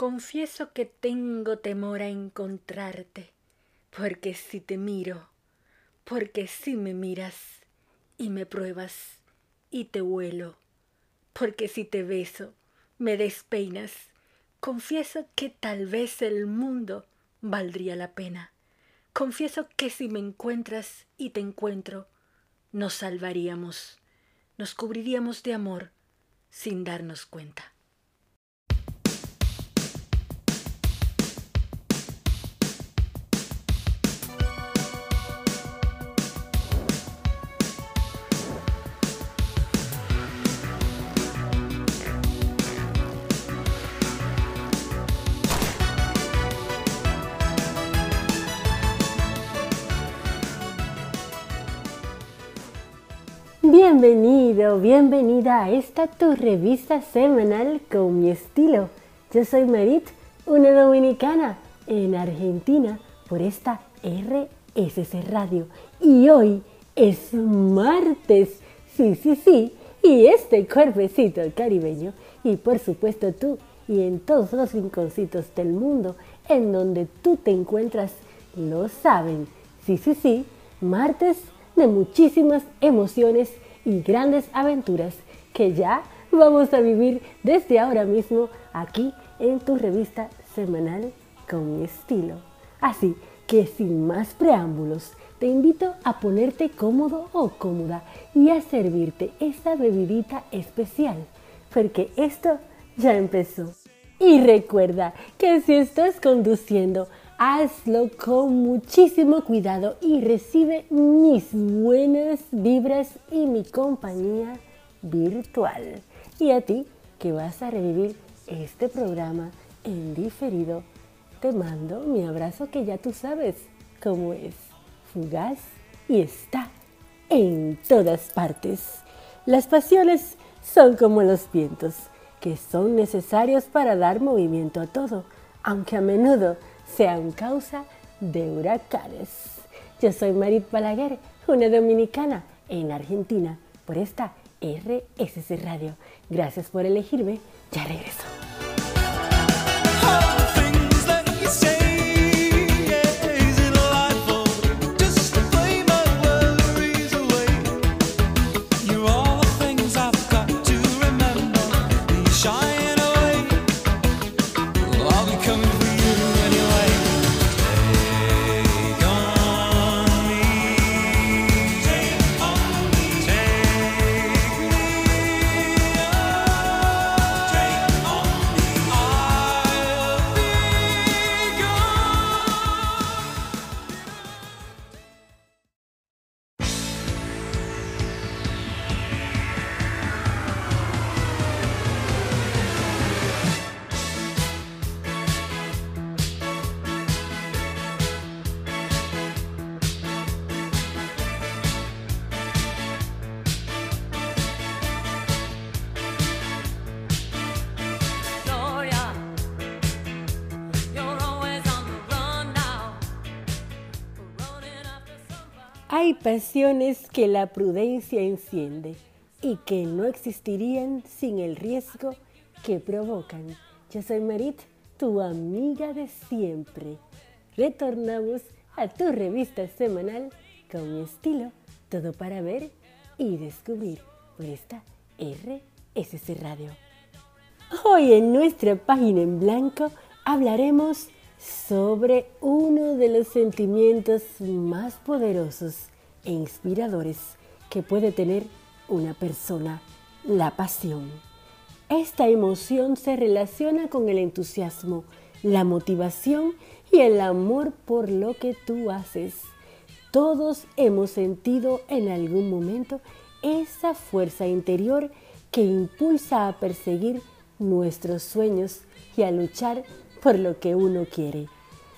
Confieso que tengo temor a encontrarte, porque si te miro, porque si me miras y me pruebas y te huelo, porque si te beso, me despeinas, confieso que tal vez el mundo valdría la pena. Confieso que si me encuentras y te encuentro, nos salvaríamos, nos cubriríamos de amor sin darnos cuenta. Bienvenido, bienvenida a esta tu revista semanal con mi estilo. Yo soy Marit, una dominicana en Argentina por esta RSC Radio. Y hoy es martes, sí, sí, sí, y este cuerpecito caribeño, y por supuesto tú, y en todos los rinconcitos del mundo en donde tú te encuentras, lo saben. Sí, sí, sí, martes de muchísimas emociones y grandes aventuras que ya vamos a vivir desde ahora mismo aquí en tu revista semanal con mi estilo. Así que sin más preámbulos, te invito a ponerte cómodo o cómoda y a servirte esta bebidita especial, porque esto ya empezó. Y recuerda que si estás conduciendo, hazlo con muchísimo cuidado y recibe mis buenas vibras y mi compañía virtual. Y a ti que vas a revivir este programa en diferido, te mando mi abrazo que ya tú sabes cómo es, fugaz y está en todas partes. Las pasiones son como los vientos, que son necesarios para dar movimiento a todo, aunque a menudo sean causa de huracanes. Yo soy Marit Balaguer, una dominicana en Argentina, por esta RSC Radio. Gracias por elegirme. Ya regreso. Hay pasiones que la prudencia enciende y que no existirían sin el riesgo que provocan. Yo soy Marit, tu amiga de siempre. Retornamos a tu revista semanal con mi estilo, todo para ver y descubrir por esta RSC Radio. Hoy en nuestra página en blanco hablaremos sobre uno de los sentimientos más poderosos e inspiradores que puede tener una persona, la pasión. Esta emoción se relaciona con el entusiasmo, la motivación y el amor por lo que tú haces. Todos hemos sentido en algún momento esa fuerza interior que impulsa a perseguir nuestros sueños y a luchar por lo que uno quiere.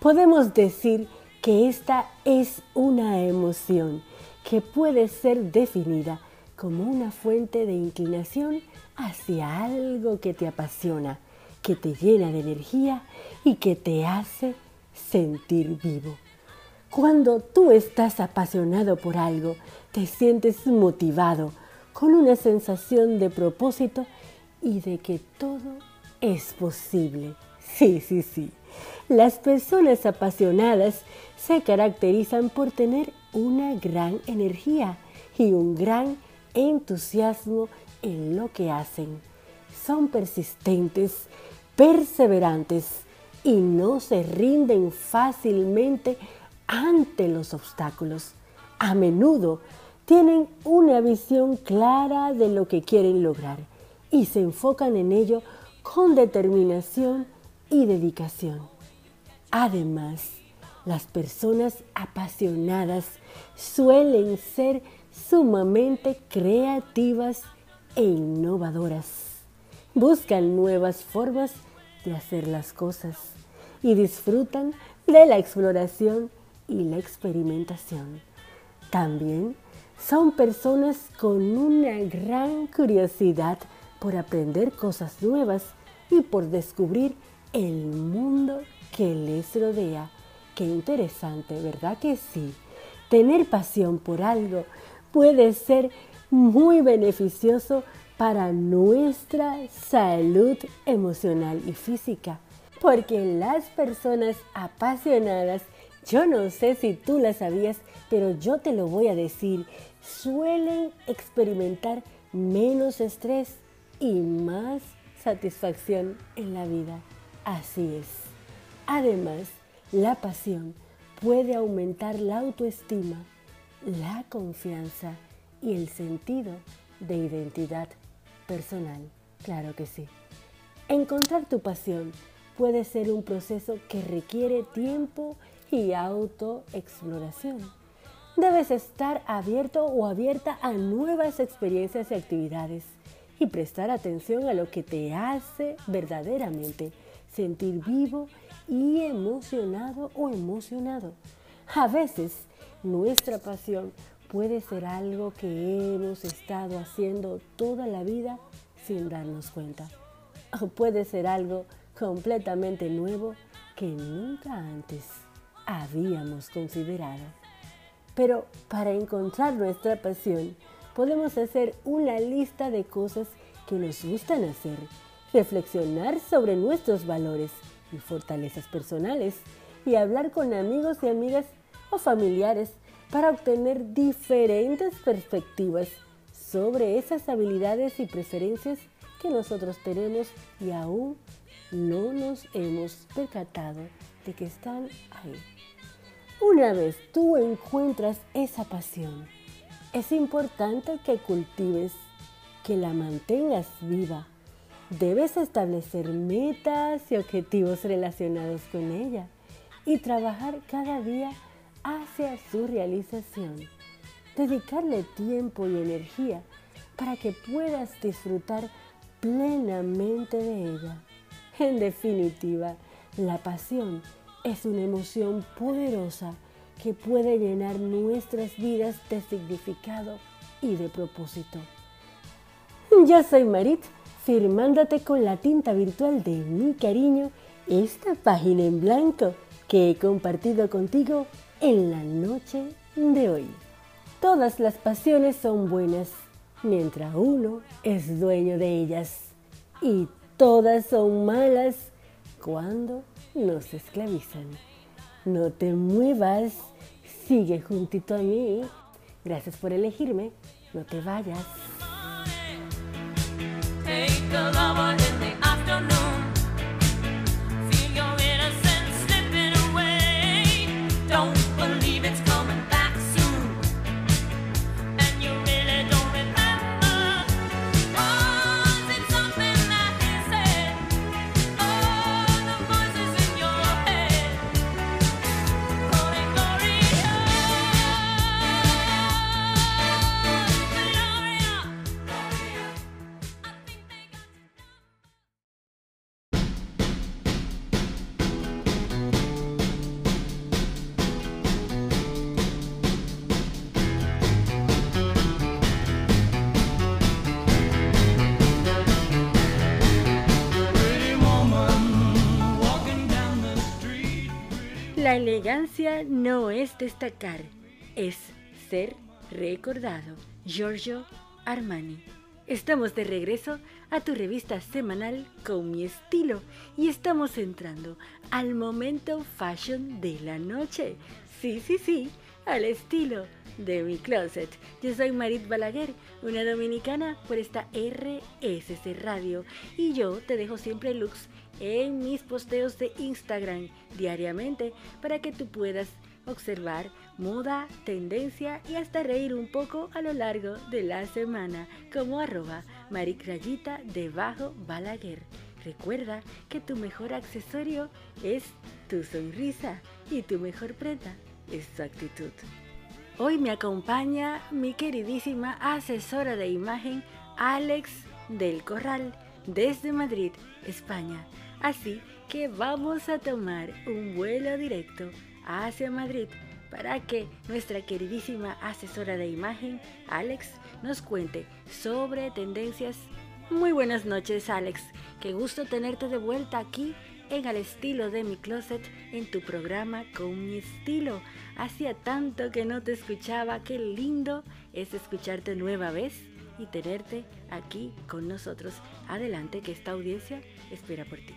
Podemos decir que esta es una emoción que puede ser definida como una fuente de inclinación hacia algo que te apasiona, que te llena de energía y que te hace sentir vivo. Cuando tú estás apasionado por algo, te sientes motivado, con una sensación de propósito y de que todo es posible Sí, sí, sí. Las personas apasionadas se caracterizan por tener una gran energía y un gran entusiasmo en lo que hacen. Son persistentes, perseverantes y no se rinden fácilmente ante los obstáculos. A menudo tienen una visión clara de lo que quieren lograr y se enfocan en ello con determinación y dedicación. Además, las personas apasionadas suelen ser sumamente creativas e innovadoras. Buscan nuevas formas de hacer las cosas y disfrutan de la exploración y la experimentación. También son personas con una gran curiosidad por aprender cosas nuevas y por descubrir el mundo que les rodea. Qué interesante, ¿verdad que sí? Tener pasión por algo puede ser muy beneficioso para nuestra salud emocional y física, porque las personas apasionadas, yo no sé si tú las sabías, pero yo te lo voy a decir, suelen experimentar menos estrés y más satisfacción en la vida. Así es. Además, la pasión puede aumentar la autoestima, la confianza y el sentido de identidad personal. Claro que sí. Encontrar tu pasión puede ser un proceso que requiere tiempo y autoexploración. Debes estar abierto o abierta a nuevas experiencias y actividades y prestar atención a lo que te hace verdaderamente sentir vivo y emocionado o emocionado. A veces nuestra pasión puede ser algo que hemos estado haciendo toda la vida sin darnos cuenta. O puede ser algo completamente nuevo que nunca antes habíamos considerado. Pero para encontrar nuestra pasión, podemos hacer una lista de cosas que nos gustan hacer, reflexionar sobre nuestros valores y fortalezas personales y hablar con amigos y amigas o familiares para obtener diferentes perspectivas sobre esas habilidades y preferencias que nosotros tenemos y aún no nos hemos percatado de que están ahí. Una vez tú encuentras esa pasión, es importante que cultives, que la mantengas viva. Debes establecer metas y objetivos relacionados con ella y trabajar cada día hacia su realización. Dedicarle tiempo y energía para que puedas disfrutar plenamente de ella. En definitiva, la pasión es una emoción poderosa que puede llenar nuestras vidas de significado y de propósito. Yo soy Marit, firmándote con la tinta virtual de mi cariño esta página en blanco que he compartido contigo en la noche de hoy. Todas las pasiones son buenas mientras uno es dueño de ellas y todas son malas cuando nos esclavizan. No te muevas, sigue juntito a mí. Gracias por elegirme, no te vayas. Cantando la mañana. Elegancia no es destacar, es ser recordado. Giorgio Armani. Estamos de regreso a tu revista semanal con mi estilo y estamos entrando al momento fashion de la noche. Sí, sí, sí, al estilo de mi closet. Yo soy Marit Balaguer, una dominicana por esta RSC Radio y yo te dejo siempre looks en mis posteos de Instagram diariamente para que tú puedas observar moda, tendencia y hasta reír un poco a lo largo de la semana como arroba maricrayita debajo balaguer. Recuerda que tu mejor accesorio es tu sonrisa y tu mejor prenda es tu actitud. Hoy me acompaña mi queridísima asesora de imagen Alex del Corral desde Madrid, España. Así que vamos a tomar un vuelo directo hacia Madrid para que nuestra queridísima asesora de imagen, Alex, nos cuente sobre tendencias. Muy buenas noches, Alex. Qué gusto tenerte de vuelta aquí en Al estilo de mi closet en tu programa con mi estilo. Hacía tanto que no te escuchaba, qué lindo es escucharte nueva vez y tenerte aquí con nosotros. Adelante, que esta audiencia espera por ti.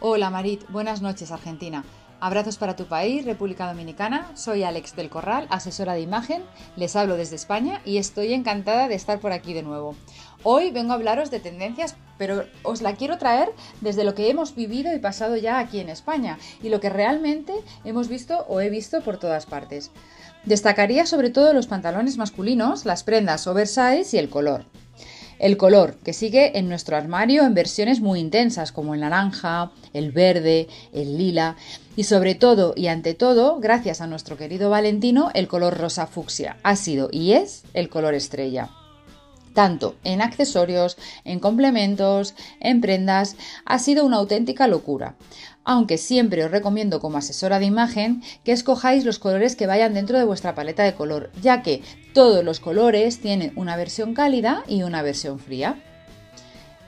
Hola Marit, buenas noches Argentina. Abrazos para tu país, República Dominicana. Soy Alex del Corral, asesora de imagen. Les hablo desde España y estoy encantada de estar por aquí de nuevo. Hoy vengo a hablaros de tendencias, pero os la quiero traer desde lo que hemos vivido y pasado ya aquí en España y lo que realmente hemos visto o he visto por todas partes. Destacaría sobre todo los pantalones masculinos, las prendas oversize y el color. El color, que sigue en nuestro armario en versiones muy intensas como el naranja, el verde, el lila y sobre todo y ante todo, gracias a nuestro querido Valentino, el color rosa fucsia ha sido y es el color estrella tanto en accesorios, en complementos, en prendas, ha sido una auténtica locura. Aunque siempre os recomiendo como asesora de imagen que escojáis los colores que vayan dentro de vuestra paleta de color, ya que todos los colores tienen una versión cálida y una versión fría.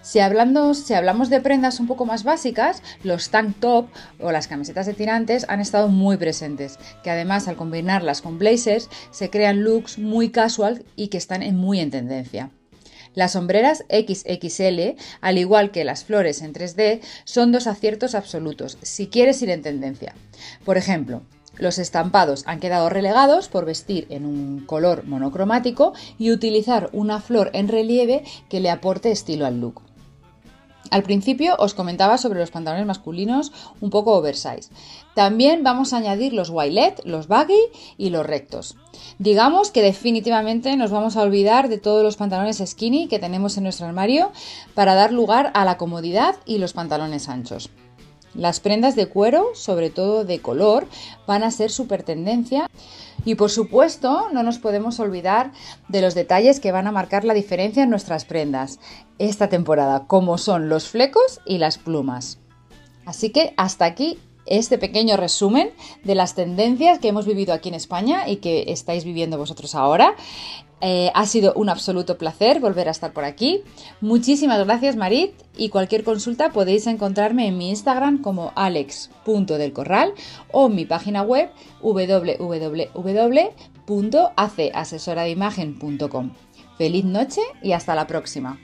Si, hablando, si, hablamos de prendas un poco más básicas, los tank top o las camisetas de tirantes han estado muy presentes, que además al combinarlas con blazers se crean looks muy casual y que están muy en tendencia. Las sombreras XXL, al igual que las flores en 3D, son dos aciertos absolutos, si quieres ir en tendencia. Por ejemplo, los estampados han quedado relegados por vestir en un color monocromático y utilizar una flor en relieve que le aporte estilo al look. Al principio os comentaba sobre los pantalones masculinos un poco oversize. También vamos a añadir los wailet, los baggy y los rectos. Digamos que definitivamente nos vamos a olvidar de todos los pantalones skinny que tenemos en nuestro armario para dar lugar a la comodidad y los pantalones anchos. Las prendas de cuero, sobre todo de color, van a ser super tendencia. Y por supuesto, no nos podemos olvidar de los detalles que van a marcar la diferencia en nuestras prendas esta temporada, como son los flecos y las plumas. Así que hasta aquí este pequeño resumen de las tendencias que hemos vivido aquí en España y que estáis viviendo vosotros ahora. Eh, ha sido un absoluto placer volver a estar por aquí. Muchísimas gracias Marit y cualquier consulta podéis encontrarme en mi Instagram como alex.delcorral o en mi página web www.aceasesoradeimagen.com. Feliz noche y hasta la próxima.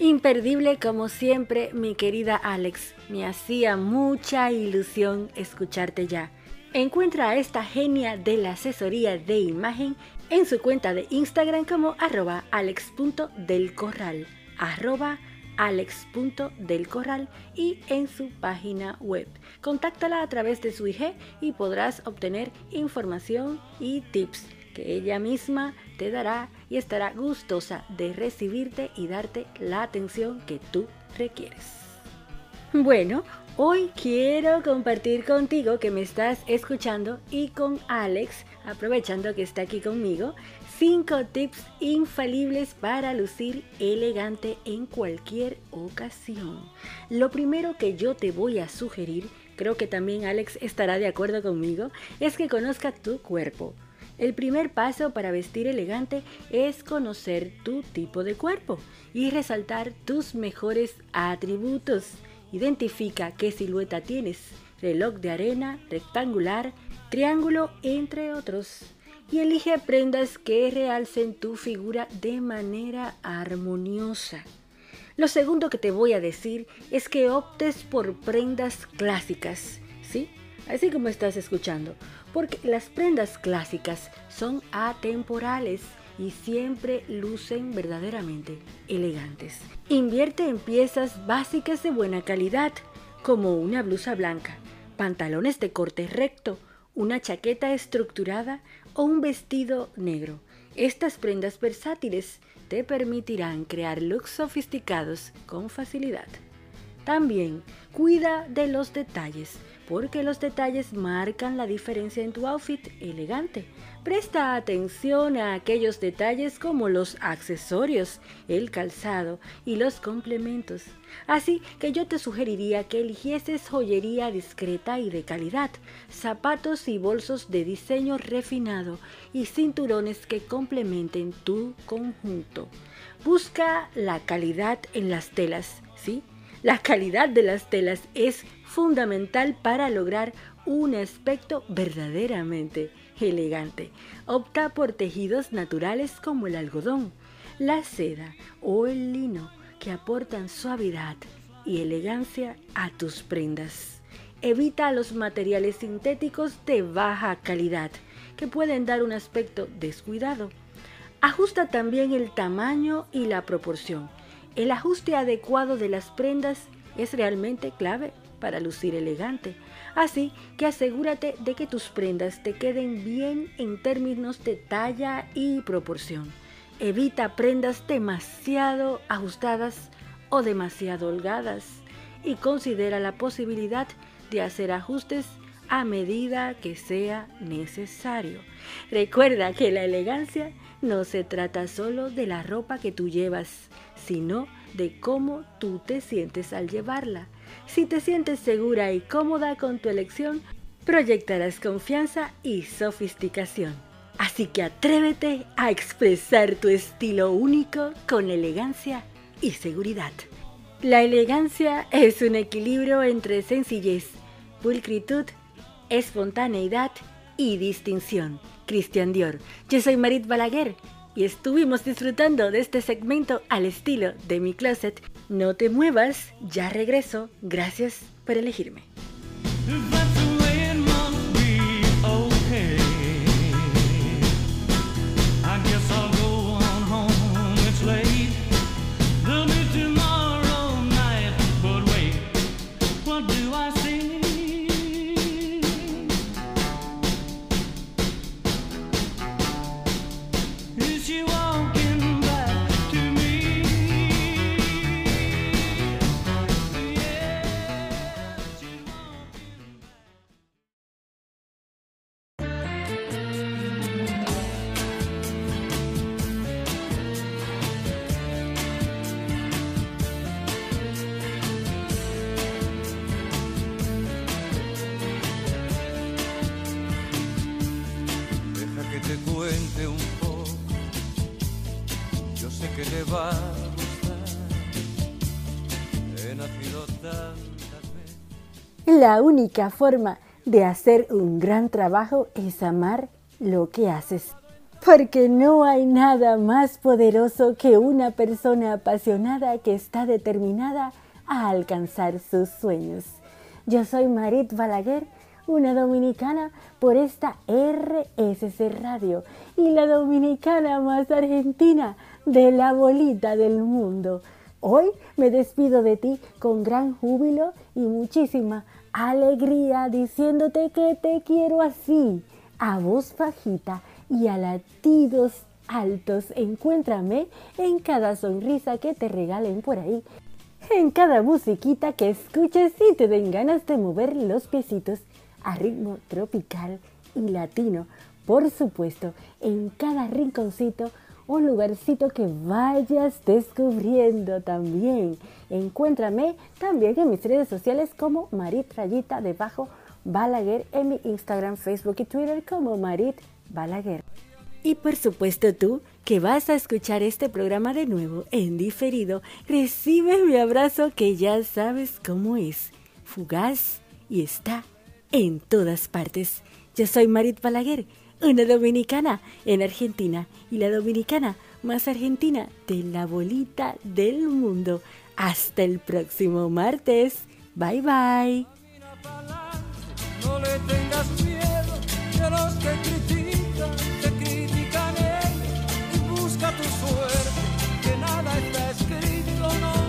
Imperdible como siempre, mi querida Alex. Me hacía mucha ilusión escucharte ya. Encuentra a esta genia de la asesoría de imagen en su cuenta de Instagram como arroba alex.delcorral, arroba alex.delcorral y en su página web. Contáctala a través de su IG y podrás obtener información y tips que ella misma te dará y estará gustosa de recibirte y darte la atención que tú requieres. Bueno, hoy quiero compartir contigo que me estás escuchando y con Alex, aprovechando que está aquí conmigo, 5 tips infalibles para lucir elegante en cualquier ocasión. Lo primero que yo te voy a sugerir, creo que también Alex estará de acuerdo conmigo, es que conozca tu cuerpo. El primer paso para vestir elegante es conocer tu tipo de cuerpo y resaltar tus mejores atributos. Identifica qué silueta tienes, reloj de arena, rectangular, triángulo, entre otros. y elige prendas que realcen tu figura de manera armoniosa. Lo segundo que te voy a decir es que optes por prendas clásicas, ¿sí? Así como estás escuchando, porque las prendas clásicas son atemporales y siempre lucen verdaderamente elegantes. Invierte en piezas básicas de buena calidad, como una blusa blanca, pantalones de corte recto, una chaqueta estructurada o un vestido negro. Estas prendas versátiles te permitirán crear looks sofisticados con facilidad. También cuida de los detalles, porque los detalles marcan la diferencia en tu outfit elegante. Presta atención a aquellos detalles como los accesorios, el calzado y los complementos. Así que yo te sugeriría que eligieses joyería discreta y de calidad, zapatos y bolsos de diseño refinado y cinturones que complementen tu conjunto. Busca la calidad en las telas, ¿sí? La calidad de las telas es fundamental para lograr un aspecto verdaderamente elegante. Opta por tejidos naturales como el algodón, la seda o el lino que aportan suavidad y elegancia a tus prendas. Evita los materiales sintéticos de baja calidad que pueden dar un aspecto descuidado. Ajusta también el tamaño y la proporción el ajuste adecuado de las prendas es realmente clave para lucir elegante. Así que asegúrate de que tus prendas te queden bien en términos de talla y proporción. Evita prendas demasiado ajustadas o demasiado holgadas y considera la posibilidad de hacer ajustes a medida que sea necesario. Recuerda que la elegancia no se trata solo de la ropa que tú llevas, sino de cómo tú te sientes al llevarla. Si te sientes segura y cómoda con tu elección, proyectarás confianza y sofisticación. Así que atrévete a expresar tu estilo único con elegancia y seguridad. La elegancia es un equilibrio entre sencillez, pulcritud, espontaneidad y distinción. Cristian Dior. Yo soy Marit Balaguer y estuvimos disfrutando de este segmento al estilo de mi closet. No te muevas, ya regreso. Gracias por elegirme. La única forma de hacer un gran trabajo es amar lo que haces. Porque no hay nada más poderoso que una persona apasionada que está determinada a alcanzar sus sueños. Yo soy Marit Balaguer, una dominicana por esta RSC Radio y la dominicana más argentina de la bolita del mundo. Hoy me despido de ti con gran júbilo y muchísima alegría diciéndote que te quiero así, a voz bajita y a latidos altos. Encuéntrame en cada sonrisa que te regalen por ahí, en cada musiquita que escuches y te den ganas de mover los piecitos a ritmo tropical y latino. Por supuesto, en cada rinconcito un lugarcito que vayas descubriendo también. Encuéntrame también en mis redes sociales como Marit Rayita debajo Balaguer en mi Instagram, Facebook y Twitter como Marit Balaguer. Y por supuesto tú que vas a escuchar este programa de nuevo en diferido, recibe mi abrazo que ya sabes cómo es, fugaz y está en todas partes. Yo soy Marit Balaguer una dominicana en Argentina y la dominicana más argentina de la bolita del mundo. Hasta el próximo martes. Bye bye. Busca tu suerte, que nada está escrito, no.